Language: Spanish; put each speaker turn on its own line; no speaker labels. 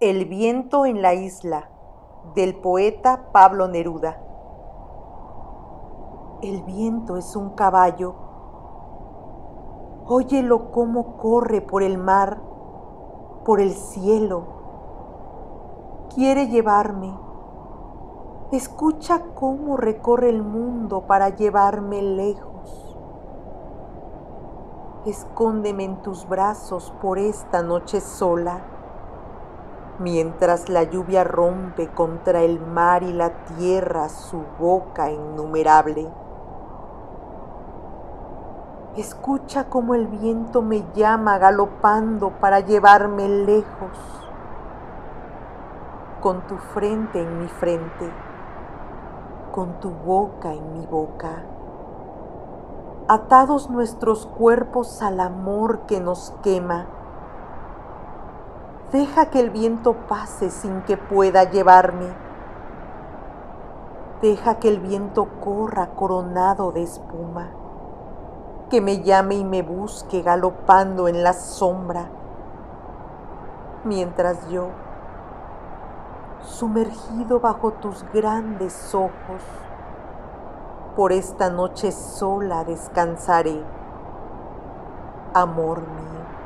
El viento en la isla del poeta Pablo Neruda. El viento es un caballo. Óyelo cómo corre por el mar, por el cielo. Quiere llevarme. Escucha cómo recorre el mundo para llevarme lejos. Escóndeme en tus brazos por esta noche sola mientras la lluvia rompe contra el mar y la tierra su boca innumerable. Escucha cómo el viento me llama galopando para llevarme lejos, con tu frente en mi frente, con tu boca en mi boca, atados nuestros cuerpos al amor que nos quema Deja que el viento pase sin que pueda llevarme. Deja que el viento corra coronado de espuma, que me llame y me busque galopando en la sombra, mientras yo, sumergido bajo tus grandes ojos, por esta noche sola descansaré, amor mío.